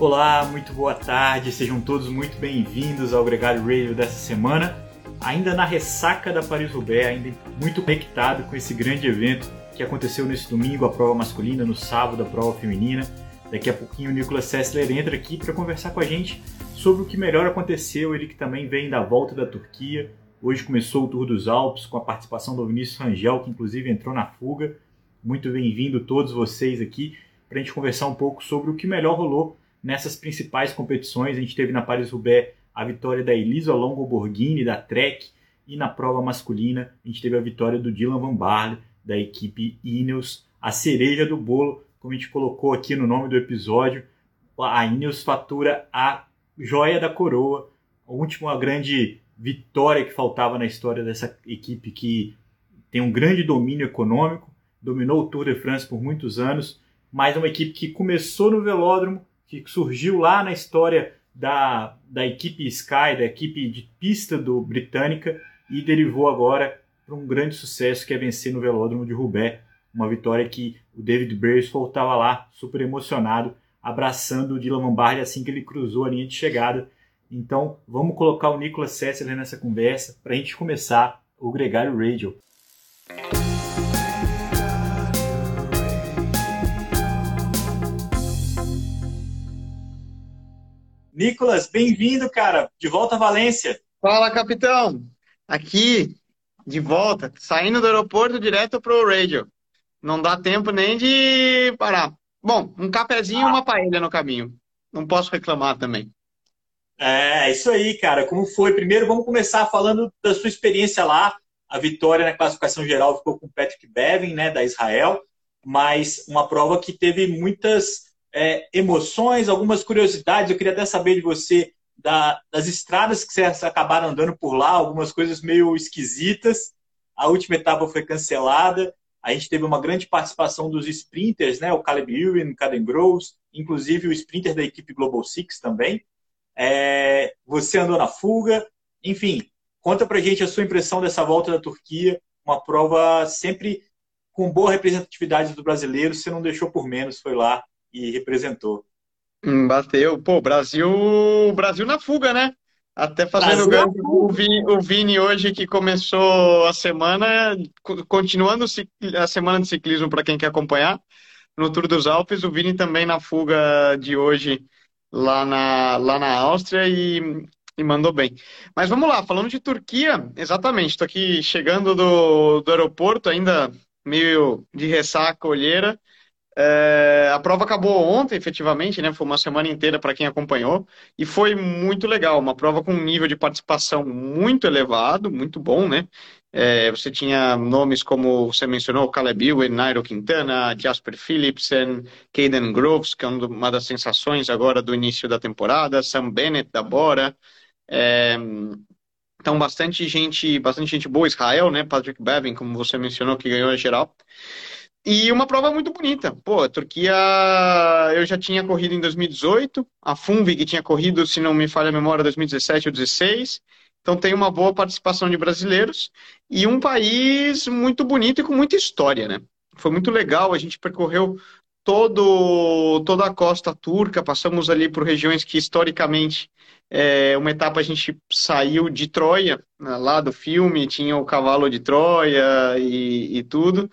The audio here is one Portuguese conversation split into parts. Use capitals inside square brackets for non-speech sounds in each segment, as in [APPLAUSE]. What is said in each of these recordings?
Olá, muito boa tarde, sejam todos muito bem-vindos ao Gregário Radio dessa semana. Ainda na ressaca da Paris-Roubaix, ainda muito conectado com esse grande evento que aconteceu nesse domingo, a prova masculina, no sábado, a prova feminina. Daqui a pouquinho o Nicolas Sessler entra aqui para conversar com a gente sobre o que melhor aconteceu, ele que também vem da volta da Turquia. Hoje começou o Tour dos Alpes com a participação do Vinícius Rangel, que inclusive entrou na fuga. Muito bem-vindo todos vocês aqui para a gente conversar um pouco sobre o que melhor rolou nessas principais competições. A gente teve na Paris-Roubaix a vitória da Elisa Longo Borghini, da Trek, e na prova masculina a gente teve a vitória do Dylan Van Baarle, da equipe Ineos, a cereja do bolo, como a gente colocou aqui no nome do episódio. A Ineos fatura a joia da coroa, a última grande vitória que faltava na história dessa equipe que tem um grande domínio econômico, dominou o Tour de France por muitos anos, mas uma equipe que começou no velódromo, que surgiu lá na história da, da equipe Sky, da equipe de pista do Britânica, e derivou agora para um grande sucesso que é vencer no velódromo de Roubaix. Uma vitória que o David Brailsford estava lá, super emocionado, abraçando o Dylan Lombardi assim que ele cruzou a linha de chegada. Então, vamos colocar o Nicolas Sessler nessa conversa para a gente começar o Gregário Radio. Nicolas, bem-vindo, cara. De volta a Valência. Fala, capitão. Aqui, de volta, saindo do aeroporto direto pro radio. Não dá tempo nem de parar. Bom, um cafezinho e uma paella no caminho. Não posso reclamar também. É, isso aí, cara. Como foi? Primeiro, vamos começar falando da sua experiência lá. A vitória na classificação geral ficou com o Patrick Bevin, né, da Israel, mas uma prova que teve muitas é, emoções, algumas curiosidades. Eu queria até saber de você da, das estradas que vocês acabaram andando por lá, algumas coisas meio esquisitas. A última etapa foi cancelada. A gente teve uma grande participação dos sprinters, né? O Caleb Ewan, o Caden Groves, inclusive o sprinter da equipe Global Six também. É, você andou na fuga. Enfim, conta pra gente a sua impressão dessa volta da Turquia. Uma prova sempre com boa representatividade do brasileiro. Você não deixou por menos, foi lá e representou. Hum, bateu. Pô, Brasil, Brasil na fuga, né? Até fazendo o Vini, o Vini hoje que começou a semana, continuando a semana de ciclismo para quem quer acompanhar, no Tour dos Alpes, o Vini também na fuga de hoje lá na, lá na Áustria e, e mandou bem. Mas vamos lá, falando de Turquia, exatamente, estou aqui chegando do, do aeroporto, ainda meio de ressaca, olheira, é, a prova acabou ontem, efetivamente, né? Foi uma semana inteira para quem acompanhou e foi muito legal. Uma prova com um nível de participação muito elevado, muito bom, né? É, você tinha nomes como você mencionou, Caleb Ewan, Nairo Quintana, Jasper Philipsen, Caden Groves, que é uma das sensações agora do início da temporada, Sam Bennett da Bora. É, então, bastante gente, bastante gente boa, Israel, né? Patrick Bevin, como você mencionou, que ganhou a geral. E uma prova muito bonita. Pô, a Turquia, eu já tinha corrido em 2018, a Funvig tinha corrido, se não me falha a memória, 2017 ou 2016. Então tem uma boa participação de brasileiros e um país muito bonito e com muita história, né? Foi muito legal, a gente percorreu todo, toda a costa turca, passamos ali por regiões que historicamente, é, uma etapa a gente saiu de Troia, né, lá do filme, tinha o cavalo de Troia e, e tudo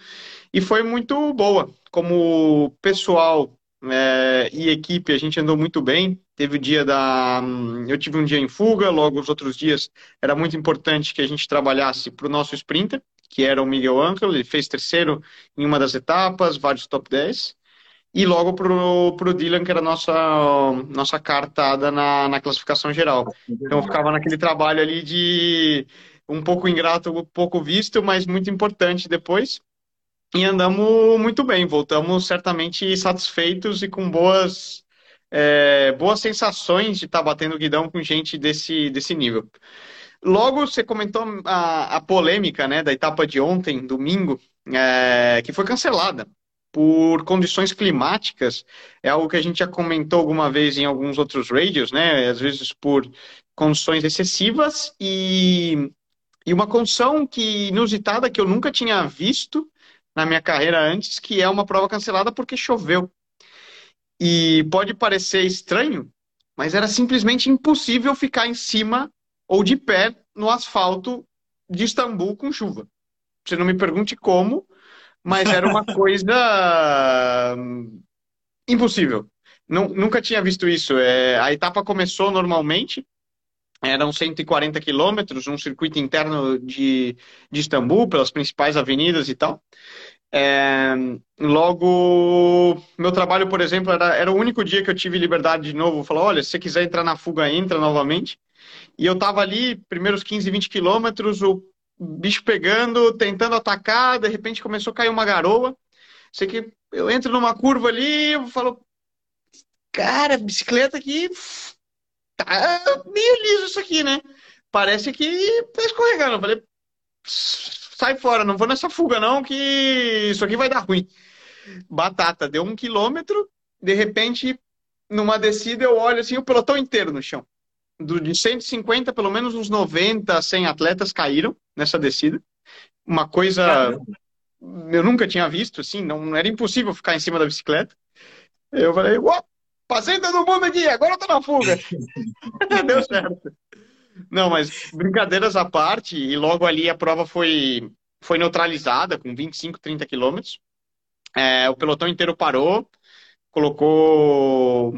e foi muito boa. Como pessoal é, e equipe, a gente andou muito bem. Teve o dia da. Hum, eu tive um dia em fuga, logo os outros dias era muito importante que a gente trabalhasse para o nosso sprinter, que era o Miguel Angel. Ele fez terceiro em uma das etapas, vários top 10. E logo para o Dylan, que era a nossa, nossa cartada na, na classificação geral. Então eu ficava naquele trabalho ali de um pouco ingrato, um pouco visto, mas muito importante depois e andamos muito bem. Voltamos certamente satisfeitos e com boas, é, boas sensações de estar tá batendo guidão com gente desse, desse nível. Logo, você comentou a, a polêmica né, da etapa de ontem, domingo, é, que foi cancelada por condições climáticas. É algo que a gente já comentou alguma vez em alguns outros radios, né? Às vezes por condições excessivas e, e uma condição que inusitada que eu nunca tinha visto na minha carreira antes, que é uma prova cancelada porque choveu. E pode parecer estranho, mas era simplesmente impossível ficar em cima ou de pé no asfalto de Istambul com chuva. Você não me pergunte como, mas era uma [LAUGHS] coisa hum, impossível. Nunca tinha visto isso. É, a etapa começou normalmente, eram 140 quilômetros, um circuito interno de, de Istambul, pelas principais avenidas e tal. É, logo, meu trabalho, por exemplo, era, era o único dia que eu tive liberdade de novo. Falou, olha, se você quiser entrar na fuga, entra novamente. E eu tava ali, primeiros 15, 20 quilômetros, o bicho pegando, tentando atacar, de repente começou a cair uma garoa. Sei que eu entro numa curva ali, eu falo, cara, bicicleta aqui tá meio liso isso aqui, né? Parece que tá escorregando. Eu falei, sai fora, não vou nessa fuga não, que isso aqui vai dar ruim. Batata, deu um quilômetro, de repente, numa descida eu olho assim, o pelotão inteiro no chão. Do, de 150, pelo menos uns 90, 100 atletas caíram nessa descida. Uma coisa Caramba. eu nunca tinha visto, assim, não, não, era impossível ficar em cima da bicicleta. Eu falei, uau, passei todo mundo aqui, agora eu tô na fuga. [LAUGHS] Deu certo. Não, mas brincadeiras à parte, e logo ali a prova foi, foi neutralizada com 25, 30 quilômetros. É, o pelotão inteiro parou, colocou,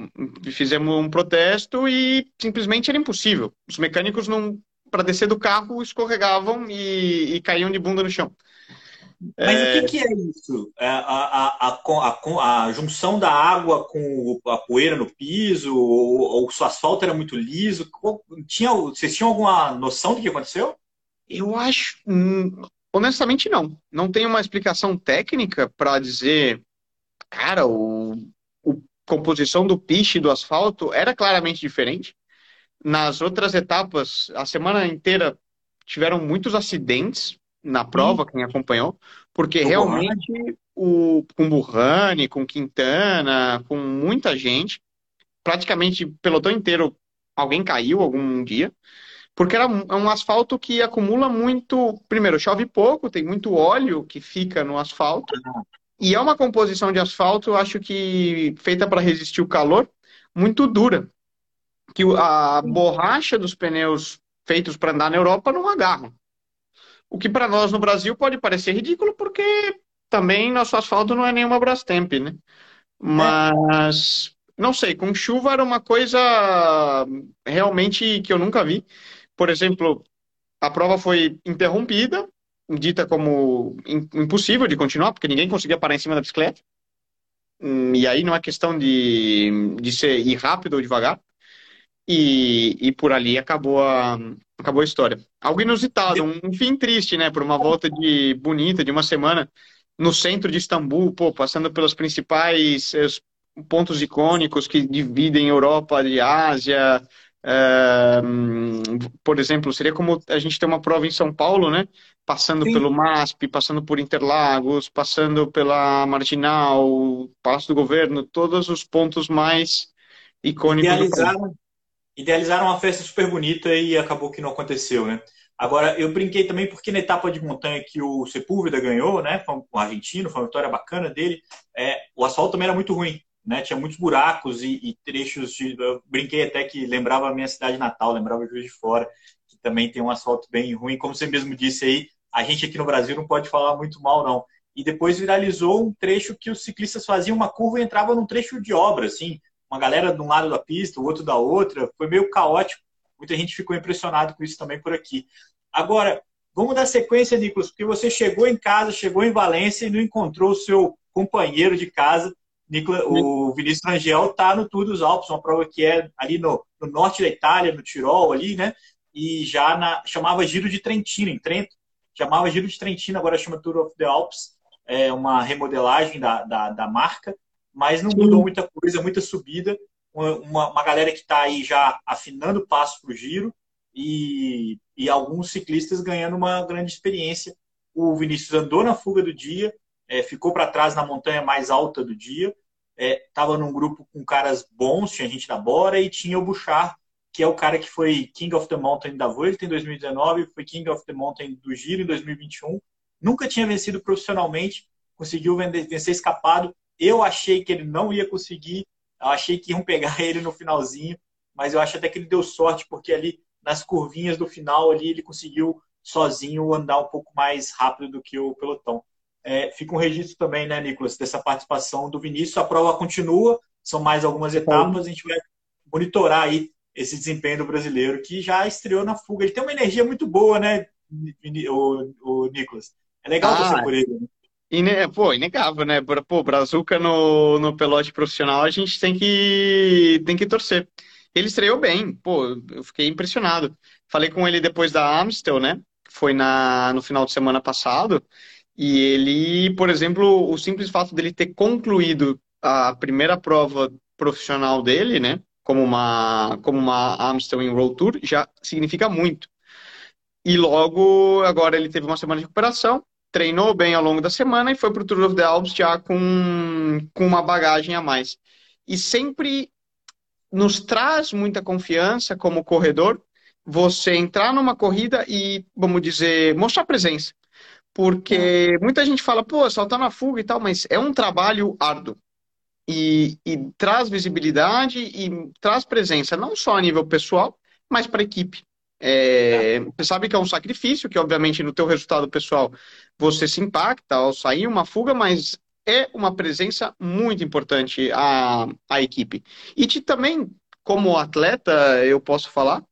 fizemos um protesto e simplesmente era impossível. Os mecânicos não, para descer do carro, escorregavam e, e caíam de bunda no chão. Mas é... o que, que, é isso? É a, a, a, a, junção da água com a poeira no piso? Ou, ou o asfalto era muito liso? Tinha, vocês tinham alguma noção do que aconteceu? Eu acho. Hum, honestamente, não. Não tenho uma explicação técnica para dizer. Cara, o, o composição do piche do asfalto era claramente diferente. Nas outras etapas, a semana inteira tiveram muitos acidentes na prova, Sim. quem acompanhou, porque realmente o, com Burrani, com Quintana, com muita gente, praticamente pelotão inteiro, alguém caiu algum dia, porque era um, é um asfalto que acumula muito. Primeiro, chove pouco, tem muito óleo que fica no asfalto, e é uma composição de asfalto, acho que feita para resistir o calor, muito dura. Que a borracha dos pneus feitos para andar na Europa não agarram. O que para nós no Brasil pode parecer ridículo, porque também nosso asfalto não é nenhuma Brastemp, né? Mas, é. não sei, com chuva era uma coisa realmente que eu nunca vi. Por exemplo, a prova foi interrompida, dita como impossível de continuar, porque ninguém conseguia parar em cima da bicicleta. Hum, e aí não é questão de, de ser ir rápido ou devagar. E, e por ali acabou a, acabou a história. Algo inusitado, um fim triste, né? Por uma volta de bonita, de uma semana no centro de Istambul, pô, passando pelos principais eh, pontos icônicos que dividem Europa de Ásia. É, por exemplo, seria como a gente ter uma prova em São Paulo, né? Passando Sim. pelo MASP, passando por Interlagos, passando pela Marginal, Palácio do Governo, todos os pontos mais icônicos país idealizaram uma festa super bonita e acabou que não aconteceu, né? Agora, eu brinquei também porque na etapa de montanha que o Sepúlveda ganhou, né? Foi um argentino, foi uma vitória bacana dele. É, o asfalto também era muito ruim, né? Tinha muitos buracos e, e trechos de. Eu brinquei até que lembrava a minha cidade natal, lembrava Juiz de Fora, que também tem um asfalto bem ruim. Como você mesmo disse aí, a gente aqui no Brasil não pode falar muito mal, não. E depois viralizou um trecho que os ciclistas faziam uma curva e entravam num trecho de obra, assim uma galera de um lado da pista, o outro da outra. Foi meio caótico. Muita gente ficou impressionado com isso também por aqui. Agora, vamos dar sequência, Nicolas, porque você chegou em casa, chegou em Valência e não encontrou o seu companheiro de casa. Nicolas, o Vinícius Rangel está no Tour dos Alpes, uma prova que é ali no, no, norte da Itália, no Tirol, ali, né? E já na, chamava Giro de Trentino, em Trento. Chamava Giro de Trentino, agora chama Tour of the Alps. É uma remodelagem da, da, da marca mas não mudou muita coisa, muita subida. Uma, uma galera que está aí já afinando o passo para o giro e, e alguns ciclistas ganhando uma grande experiência. O Vinícius andou na fuga do dia, é, ficou para trás na montanha mais alta do dia, estava é, num grupo com caras bons, tinha gente da Bora e tinha o Bouchard, que é o cara que foi King of the Mountain da Vuelta em 2019, foi King of the Mountain do Giro em 2021, nunca tinha vencido profissionalmente, conseguiu vencer escapado eu achei que ele não ia conseguir Eu achei que iam pegar [LAUGHS] ele no finalzinho, mas eu acho até que ele deu sorte, porque ali nas curvinhas do final ali ele conseguiu sozinho andar um pouco mais rápido do que o pelotão. É, fica um registro também, né, Nicolas, dessa participação do Vinícius. A prova continua, são mais algumas etapas, a gente vai monitorar aí esse desempenho do brasileiro, que já estreou na fuga. Ele tem uma energia muito boa, né, o, o Nicolas? É legal ah, você por ele. Né? Ine... Pô, inegável, né? Pô, Brazuca no, no pelote profissional, a gente tem que, tem que torcer. Ele estreou bem, pô, eu fiquei impressionado. Falei com ele depois da Amstel, né? Foi na, no final de semana passado. E ele, por exemplo, o simples fato dele ter concluído a primeira prova profissional dele, né? Como uma, como uma Amstel em Road Tour, já significa muito. E logo, agora ele teve uma semana de recuperação, treinou bem ao longo da semana e foi para o Tour of the Alps já com, com uma bagagem a mais. E sempre nos traz muita confiança como corredor você entrar numa corrida e, vamos dizer, mostrar presença. Porque muita gente fala, pô, saltar na fuga e tal, mas é um trabalho árduo. E, e traz visibilidade e traz presença, não só a nível pessoal, mas para a equipe. É, você sabe que é um sacrifício, que obviamente no teu resultado pessoal você se impacta ao sair uma fuga, mas é uma presença muito importante à, à equipe. E te, também, como atleta, eu posso falar,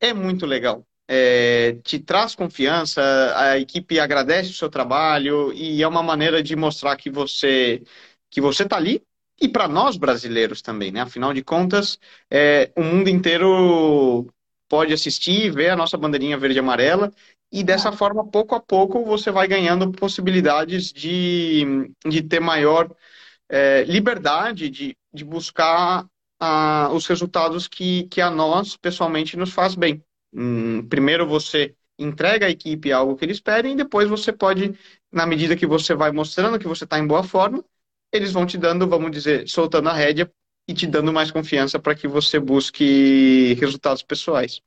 é muito legal. É, te traz confiança, a equipe agradece o seu trabalho e é uma maneira de mostrar que você que você está ali e para nós brasileiros também, né? Afinal de contas, é, o mundo inteiro pode assistir, ver a nossa bandeirinha verde e amarela, e dessa forma, pouco a pouco, você vai ganhando possibilidades de, de ter maior é, liberdade de, de buscar a, os resultados que, que a nós, pessoalmente, nos faz bem. Hum, primeiro você entrega à equipe algo que eles pedem, e depois você pode, na medida que você vai mostrando que você está em boa forma, eles vão te dando, vamos dizer, soltando a rédea e te dando mais confiança para que você busque resultados pessoais.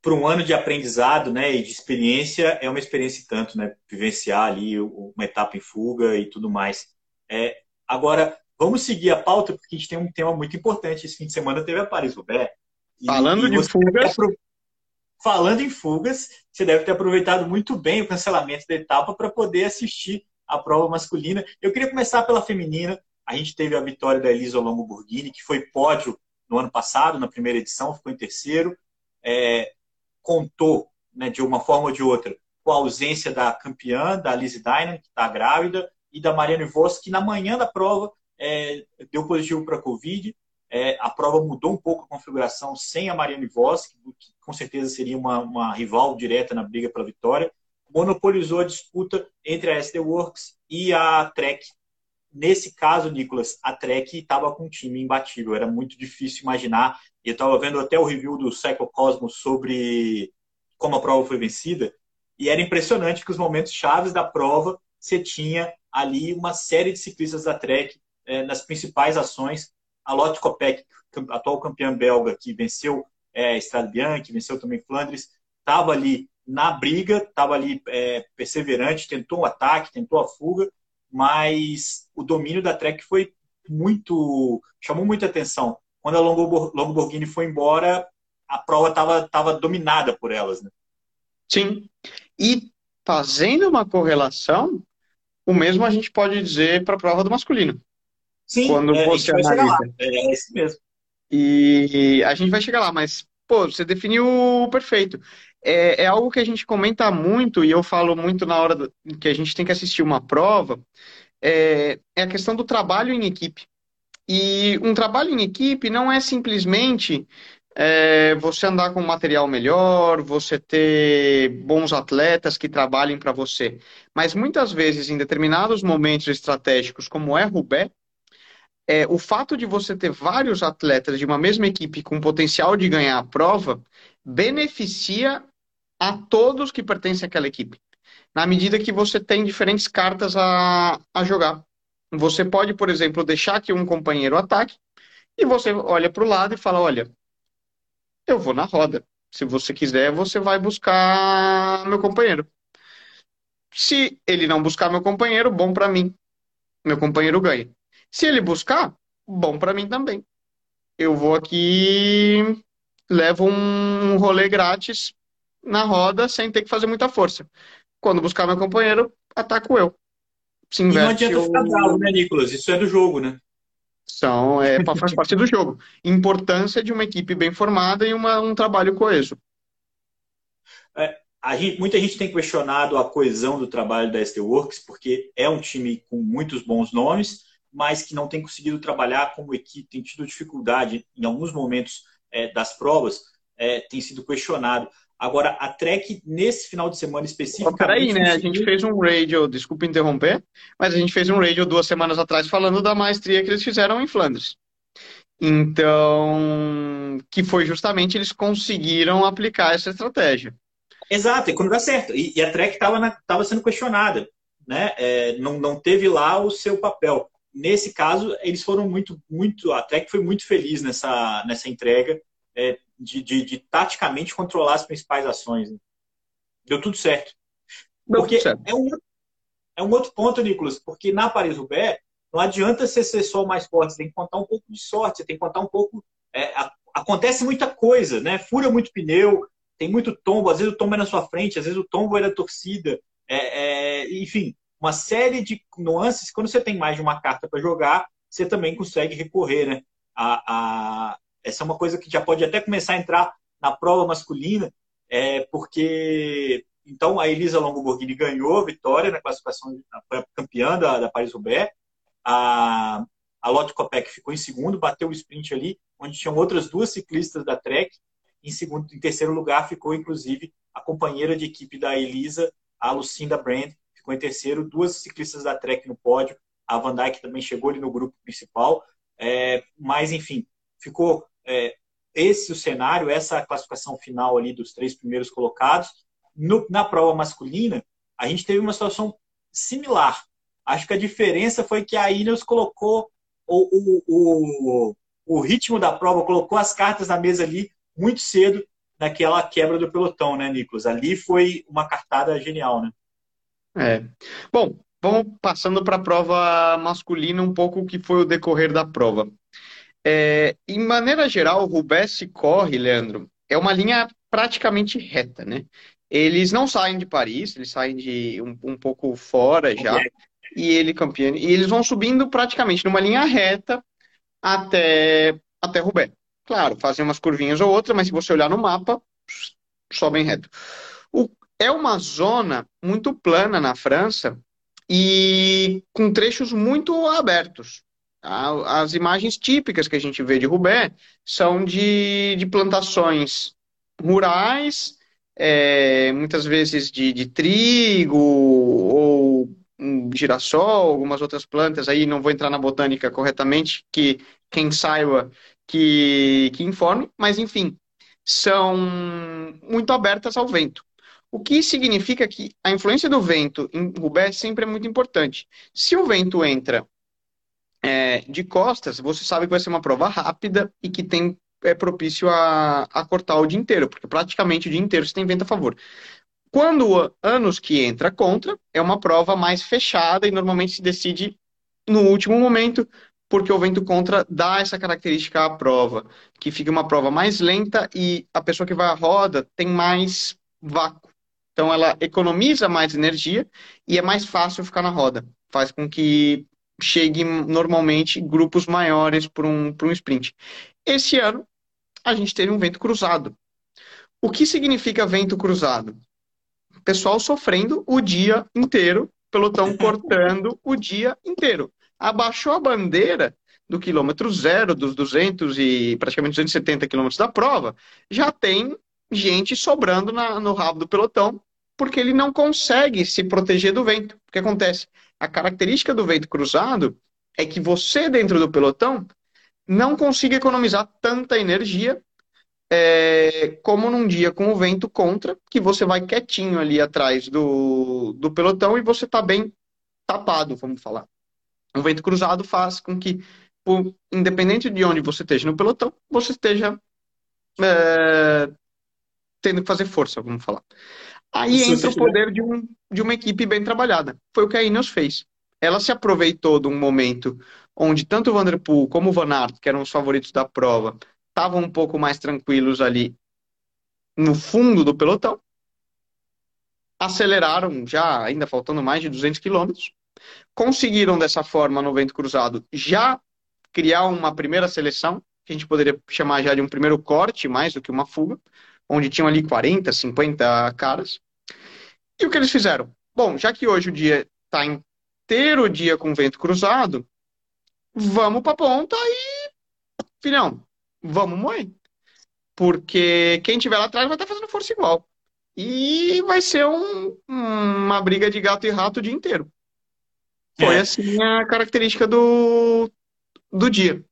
Para um ano de aprendizado né, e de experiência, é uma experiência tanto, né? Vivenciar ali uma etapa em fuga e tudo mais. É, agora, vamos seguir a pauta, porque a gente tem um tema muito importante. Esse fim de semana teve a Paris-Roubaix. Falando de fugas... Falando em fugas, você deve ter aproveitado muito bem o cancelamento da etapa para poder assistir a prova masculina. Eu queria começar pela feminina. A gente teve a vitória da Elisa Longo Burghini, que foi pódio no ano passado, na primeira edição, ficou em terceiro. É, contou, né, de uma forma ou de outra, com a ausência da campeã, da Lizzie Dynan, que está grávida, e da Mariana Voss, que na manhã da prova é, deu positivo para a Covid. É, a prova mudou um pouco a configuração sem a Mariana Voss, que, que com certeza seria uma, uma rival direta na briga pela vitória. Monopolizou a disputa entre a SD Works e a Trek nesse caso, Nicolas, a Trek estava com um time imbatível, era muito difícil imaginar. Eu estava vendo até o review do Cycle Cosmos sobre como a prova foi vencida, e era impressionante que os momentos chaves da prova você tinha ali uma série de ciclistas da Trek eh, nas principais ações. A Lotte Kopeck, atual campeã belga, que venceu é, Estrada Bianchi, venceu também Flandres, estava ali na briga, estava ali é, perseverante, tentou um ataque, tentou a fuga, mas o domínio da Trek foi muito. chamou muita atenção. Quando a Longoborghini foi embora, a prova estava tava dominada por elas. Né? Sim. E fazendo uma correlação, o mesmo a gente pode dizer para a prova do masculino. Sim, quando é, você analisa. É, é esse mesmo. E a gente vai chegar lá, mas, pô, você definiu perfeito é, é, algo que a gente comenta muito e eu falo muito na hora do, que a gente tem que assistir uma prova, é, é a questão do trabalho em equipe. E um trabalho em equipe não é simplesmente é, você andar com material melhor, você ter bons atletas que trabalhem para você. Mas muitas vezes, em determinados momentos estratégicos, como é Rubé, é, o fato de você ter vários atletas de uma mesma equipe com potencial de ganhar a prova beneficia a todos que pertencem àquela equipe. Na medida que você tem diferentes cartas a, a jogar. Você pode, por exemplo, deixar que um companheiro ataque e você olha para o lado e fala: Olha, eu vou na roda. Se você quiser, você vai buscar meu companheiro. Se ele não buscar meu companheiro, bom para mim. Meu companheiro ganha. Se ele buscar, bom para mim também. eu vou aqui, levo um rolê grátis na roda sem ter que fazer muita força. Quando buscar meu companheiro, ataco eu. Se e não adianta ficar bravo, né, Nicolas? Isso é do jogo, né? São, é, faz [LAUGHS] parte do jogo. Importância de uma equipe bem formada e uma, um trabalho coeso. É, gente, muita gente tem questionado a coesão do trabalho da ST Works, porque é um time com muitos bons nomes, mas que não tem conseguido trabalhar como equipe, tem tido dificuldade em alguns momentos é, das provas, é, tem sido questionado. Agora, a Trek, nesse final de semana específico. Peraí, né? A gente fez um radio, desculpa interromper, mas a gente fez um radio duas semanas atrás falando da maestria que eles fizeram em Flandres. Então, que foi justamente eles conseguiram aplicar essa estratégia. Exato, e quando dá certo. E, e a Trek estava sendo questionada, né? É, não, não teve lá o seu papel. Nesse caso, eles foram muito, muito. A Trek foi muito feliz nessa, nessa entrega é, de, de, de, taticamente controlar as principais ações. Né? Deu tudo certo. Deu porque certo. É, um, é um outro ponto, Nicolas, porque na Paris-Roubaix não adianta você ser só o mais forte, você tem que contar um pouco de sorte, você tem que contar um pouco. É, a, acontece muita coisa, né? Fura muito pneu, tem muito tombo, às vezes o tombo é na sua frente, às vezes o tombo é da torcida. É, é, enfim, uma série de nuances. Quando você tem mais de uma carta para jogar, você também consegue recorrer, né? A, a, essa é uma coisa que já pode até começar a entrar na prova masculina, é, porque então a Elisa Longoborghini ganhou a vitória na classificação, campeã da, da Paris-Roubaix. A, a Lotte Kopeck ficou em segundo, bateu o sprint ali, onde tinham outras duas ciclistas da Trek. Em segundo, em terceiro lugar ficou inclusive a companheira de equipe da Elisa, a Lucinda Brand, ficou em terceiro. Duas ciclistas da Trek no pódio. A Van Dijk também chegou ali no grupo principal. É, mas enfim, ficou é, esse o cenário, essa classificação final ali dos três primeiros colocados. No, na prova masculina, a gente teve uma situação similar. Acho que a diferença foi que a Ineos colocou o, o, o, o ritmo da prova, colocou as cartas na mesa ali muito cedo naquela quebra do pelotão, né, Nicolas? Ali foi uma cartada genial, né? É. Bom, vamos passando para a prova masculina um pouco o que foi o decorrer da prova. É, em maneira geral, o Rubens corre, Leandro, é uma linha praticamente reta, né? Eles não saem de Paris, eles saem de um, um pouco fora já, e ele campeão, e eles vão subindo praticamente numa linha reta até até Roubaix. Claro, fazem umas curvinhas ou outras, mas se você olhar no mapa, sobem reto. O, é uma zona muito plana na França e com trechos muito abertos. As imagens típicas que a gente vê de Roubaix são de, de plantações rurais, é, muitas vezes de, de trigo ou girassol, algumas outras plantas, aí não vou entrar na botânica corretamente, que quem saiba que, que informe, mas enfim, são muito abertas ao vento. O que significa que a influência do vento em Roubaix sempre é muito importante. Se o vento entra é, de costas, você sabe que vai ser uma prova rápida e que tem é propício a, a cortar o dia inteiro, porque praticamente o dia inteiro você tem vento a favor. Quando anos que entra contra, é uma prova mais fechada e normalmente se decide no último momento, porque o vento contra dá essa característica à prova, que fica uma prova mais lenta e a pessoa que vai à roda tem mais vácuo. Então ela economiza mais energia e é mais fácil ficar na roda. Faz com que chegue normalmente grupos maiores para um, um sprint. Esse ano a gente teve um vento cruzado. O que significa vento cruzado? Pessoal sofrendo o dia inteiro, pelotão [LAUGHS] cortando o dia inteiro abaixou a bandeira do quilômetro zero, dos 200 e praticamente 270 quilômetros da prova, já tem gente sobrando na, no rabo do pelotão, porque ele não consegue se proteger do vento. O que acontece? A característica do vento cruzado é que você, dentro do pelotão, não consiga economizar tanta energia é, como num dia com o vento contra, que você vai quietinho ali atrás do, do pelotão e você está bem tapado, vamos falar. O vento cruzado faz com que, por, independente de onde você esteja no pelotão, você esteja é, tendo que fazer força, vamos falar. Aí entra o poder de, um, de uma equipe bem trabalhada. Foi o que a Ineos fez. ela se aproveitou de um momento onde tanto o Vanderpool como o Van Aert, que eram os favoritos da prova, estavam um pouco mais tranquilos ali no fundo do pelotão. Aceleraram já, ainda faltando mais de 200 quilômetros. Conseguiram dessa forma, no vento cruzado, já criar uma primeira seleção, que a gente poderia chamar já de um primeiro corte, mais do que uma fuga, onde tinham ali 40, 50 caras. E o que eles fizeram? Bom, já que hoje o dia está inteiro dia com vento cruzado, vamos para a ponta e, filhão, vamos moer. Porque quem tiver lá atrás vai estar tá fazendo força igual. E vai ser um, uma briga de gato e rato o dia inteiro. Foi é. assim a característica do, do dia.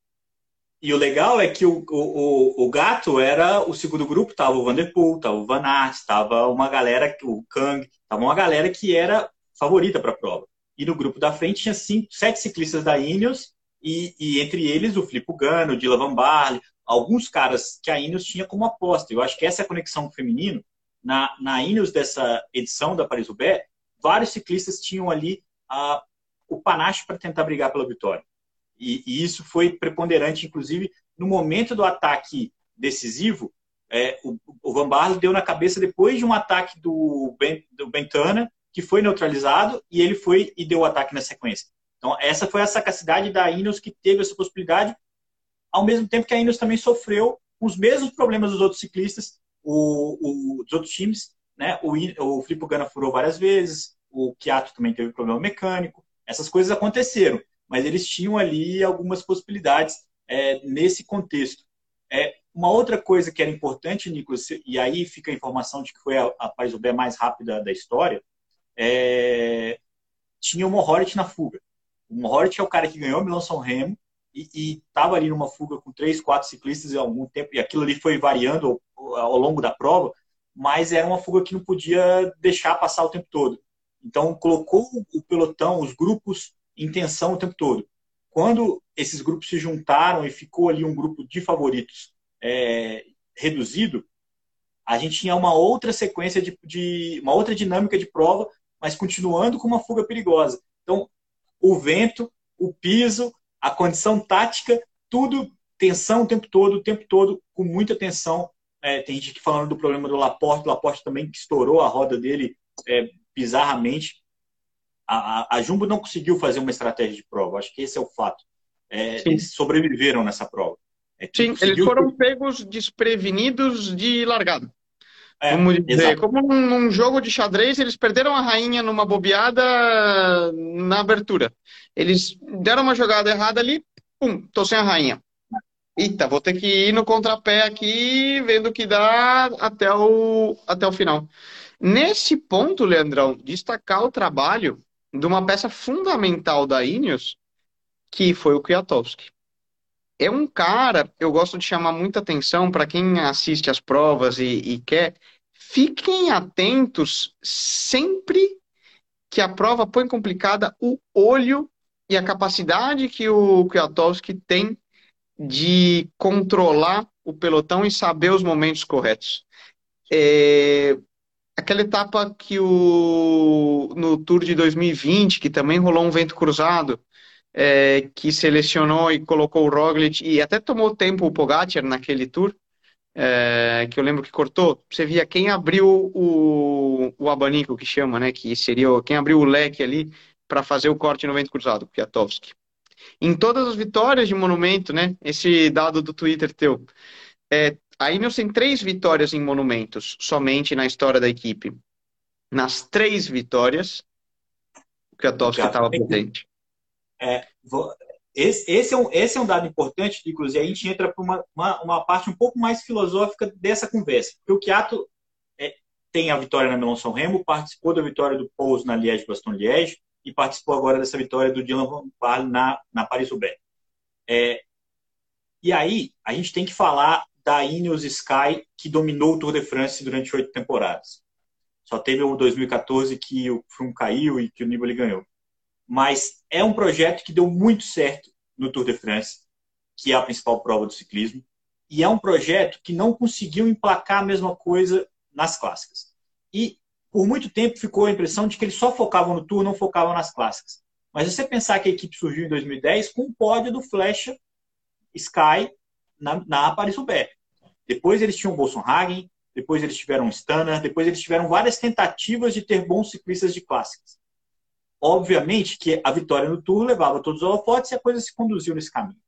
E o legal é que o, o, o gato era o segundo grupo, tava o Vanderpool, tava o Van Aert, tava uma galera, o Kang, tava uma galera que era favorita para a prova. E no grupo da frente tinha cinco, sete ciclistas da Ineos e, e, entre eles o Filippo Gano, o Dylan Van Barley, alguns caras que a Ineos tinha como aposta. Eu acho que essa é a conexão feminino. Na, na Ineos dessa edição da Paris-Roubaix, vários ciclistas tinham ali a, o panache para tentar brigar pela vitória. E, e, isso foi preponderante, inclusive, no momento do ataque decisivo, é, o, o, Van deu na cabeça depois de um ataque do, ben, do Bentana, que foi neutralizado, e ele foi e deu o ataque na sequência. Então, essa foi a sacacidade da Ineos que teve essa possibilidade, ao mesmo tempo que a Ineos também sofreu os mesmos problemas dos outros ciclistas, o, o, dos outros times. Né? O, o Filippo furou várias vezes, o Chiato também teve problema mecânico. Essas coisas aconteceram, mas eles tinham ali algumas possibilidades é, nesse contexto. É, uma outra coisa que era importante, Nicolas, e aí fica a informação de que foi a, a Paris-Roubaix mais rápida da história, é, tinha o Mohoric na fuga. O Mohoric é o cara que ganhou o Milão-São Remo e estava ali numa fuga com três, quatro ciclistas há algum tempo, e aquilo ali foi variando ao, ao, longo da prova, mas era uma fuga que não podia deixar passar o tempo todo. Então, colocou o pelotão, os grupos, em tensão o tempo todo. Quando esses grupos se juntaram e ficou ali um grupo de favoritos é, reduzido, a gente tinha uma outra sequência de, de, uma outra dinâmica de prova, mas continuando com uma fuga perigosa. Então, o vento, o piso, a condição tática, tudo tensão o tempo todo, o tempo todo, com muita tensão. É, tem gente falando do problema do Laporte, o Laporte também que estourou a roda dele é, bizarramente. A, a, Jumbo não conseguiu fazer uma estratégia de prova, acho que esse é o fato. É, eles sobreviveram nessa prova. É, Sim, eles foram pegos desprevenidos de largada. É, Vamos dizer, exato. como num jogo de xadrez, eles perderam a rainha numa bobeada na abertura. Eles deram uma jogada errada ali, pum, tô sem a rainha. Eita, vou ter que ir no contrapé aqui, vendo o que dá até o, até o final. Nesse ponto, Leandrão, destacar o trabalho de uma peça fundamental da Ineos, que foi o Kwiatkowski é um cara, eu gosto de chamar muita atenção para quem assiste as provas e, e, quer, fiquem atentos sempre que a prova põe complicada o olho e a capacidade que o Kwiatkowski tem de controlar o pelotão e saber os momentos corretos. É, aquela etapa que o no Tour de 2020, que também rolou um vento cruzado, é, que selecionou e colocou o Roglic e até tomou tempo o Pogacar naquele tour, é, que eu lembro que cortou. Você via quem abriu o, o abanico, que chama, né? Que seria quem abriu o leque ali para fazer o corte no vento cruzado, Kwiatkowski. Em todas as vitórias de monumento, né? Esse dado do Twitter teu. É, a Ineos tem três vitórias em monumentos, somente na história da equipe. Nas três vitórias, o Kwiatkowski estava presente. É, esse, esse, é um, esse é um dado importante, inclusive a gente entra para uma, uma, uma, parte um pouco mais filosófica dessa conversa. Porque o Chiato é, tem a vitória na Milão São Remo, participou da vitória do Pouso na Liège-Bastogne-Liège e participou agora dessa vitória do Dylan Van Baarle na, na Paris-Roubaix. É, e aí, a gente tem que falar da Ineos Sky, que dominou o Tour de France durante oito temporadas. Só teve o 2014 que o Froome caiu e que o Nibali ganhou mas é um projeto que deu muito certo no Tour de France, que é a principal prova do ciclismo, e é um projeto que não conseguiu emplacar a mesma coisa nas clássicas. E por muito tempo ficou a impressão de que eles só focavam no Tour, não focavam nas clássicas. Mas você pensar que a equipe surgiu em 2010 com o pódio do Flecha Sky na, na Paris-Roubaix. Depois eles tinham o Bolsonaro, depois eles tiveram o Stanner, depois eles tiveram várias tentativas de ter bons ciclistas de clássicas. Obviamente que a vitória no Tour levava todos os holofotes e a coisa se conduziu nesse caminho.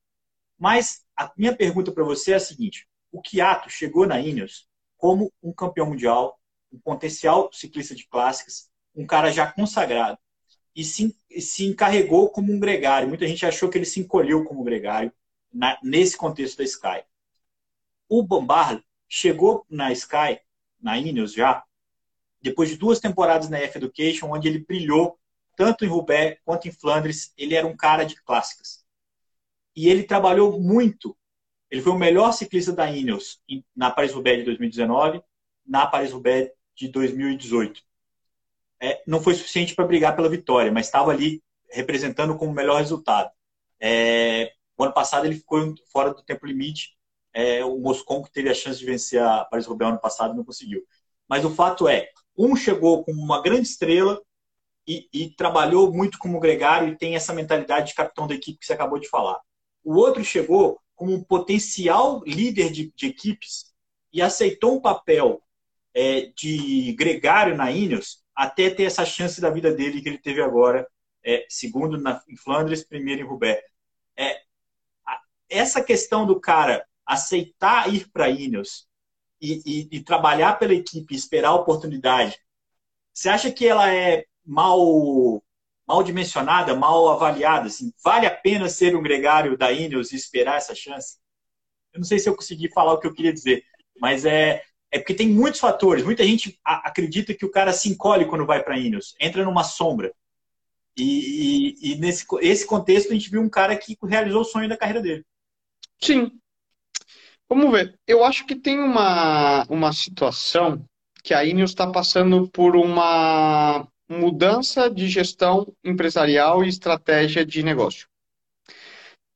Mas a minha pergunta para você é a seguinte: o Kiato chegou na Ineos como um campeão mundial, um potencial ciclista de clássicas, um cara já consagrado, e se, se encarregou como um gregário. Muita gente achou que ele se encolheu como gregário na, nesse contexto da Sky. O Bombard chegou na Sky, na Ineos já, depois de duas temporadas na F Education, onde ele brilhou tanto em Roubaix quanto em Flandres. Ele era um cara de clássicas. E ele trabalhou muito. Ele foi o melhor ciclista da Ineos na Paris-Roubaix de 2019, na Paris-Roubaix de 2018. É, não foi suficiente para brigar pela vitória, mas estava ali representando como melhor resultado. É, o ano passado ele ficou fora do tempo limite. É, o Moscon, que teve a chance de vencer a Paris-Roubaix ano passado, não conseguiu. Mas o fato é, um chegou como uma grande estrela e, e, trabalhou muito como gregário e tem essa mentalidade de capitão da equipe que você acabou de falar. O outro chegou como um potencial líder de, de equipes e aceitou um papel é, de gregário na Ineos até ter essa chance da vida dele que ele teve agora, é, segundo na, em Flandres, primeiro em Roubaix. É, essa questão do cara aceitar ir para Ineos e, e, e, trabalhar pela equipe, esperar a oportunidade, você acha que ela é mal mal dimensionada, mal avaliada? Assim, vale a pena ser um gregário da Ineos e esperar essa chance? Eu não sei se eu consegui falar o que eu queria dizer, mas é, é porque tem muitos fatores. Muita gente acredita que o cara se encolhe quando vai para Ineos, entra numa sombra. E, e, e, nesse esse contexto a gente viu um cara que realizou o sonho da carreira dele. Sim. Vamos ver. Eu acho que tem uma, uma situação que a Ineos está passando por uma mudança de gestão empresarial e estratégia de negócio.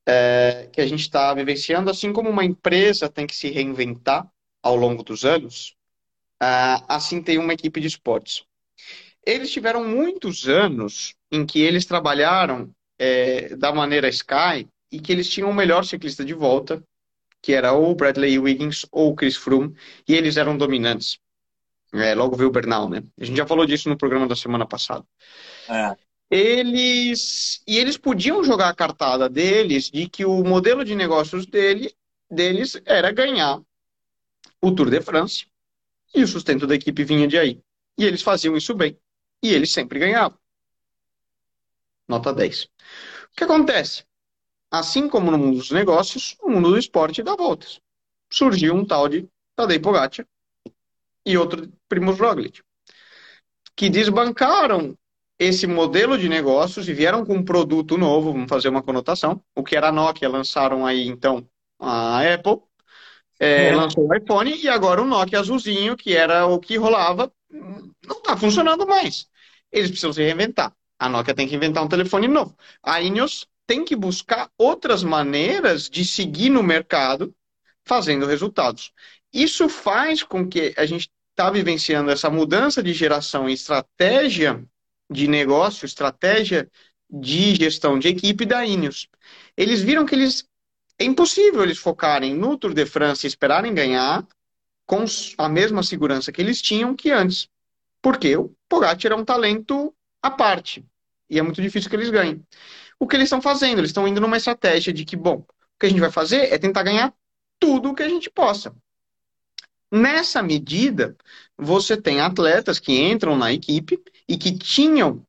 É, que a gente está vivenciando, assim como uma empresa tem que se reinventar ao longo dos anos, uh, assim tem uma equipe de esportes. Eles tiveram muitos anos em que eles trabalharam é, da maneira Sky e que eles tinham o melhor ciclista de volta, que era ou Bradley Wiggins ou Chris Froome, e eles eram dominantes. É, logo veio o Bernal, né? A gente já falou disso no programa da semana passada. É. Eles e eles podiam jogar a cartada deles de que o modelo de negócios dele, deles era ganhar o Tour de France e o sustento da equipe vinha de aí. E eles faziam isso bem. E eles sempre ganhavam. Nota 10. O que acontece? Assim como no mundo dos negócios, no mundo do esporte dá voltas. Surgiu um tal de Tadej Pogacar e outro Primoz Roglic, que desbancaram esse modelo de negócios e vieram com um produto novo, vamos fazer uma conotação, o que era a Nokia, lançaram aí então a Apple, é, é. lançou o iPhone e agora o Nokia azulzinho, que era o que rolava, não está funcionando mais. Eles precisam se reinventar. A Nokia tem que inventar um telefone novo. A Ineos tem que buscar outras maneiras de seguir no mercado fazendo resultados. Isso faz com que a gente está vivenciando essa mudança de geração em estratégia de negócio, estratégia de gestão de equipe da Ineos. Eles viram que eles é impossível eles focarem no Tour de France e esperarem ganhar com a mesma segurança que eles tinham que antes. Porque o Pogacar é um talento à parte. E é muito difícil que eles ganhem o que eles estão fazendo. Eles estão indo numa estratégia de que, bom, o que a gente vai fazer é tentar ganhar tudo o que a gente possa. Nessa medida, você tem atletas que entram na equipe e que tinham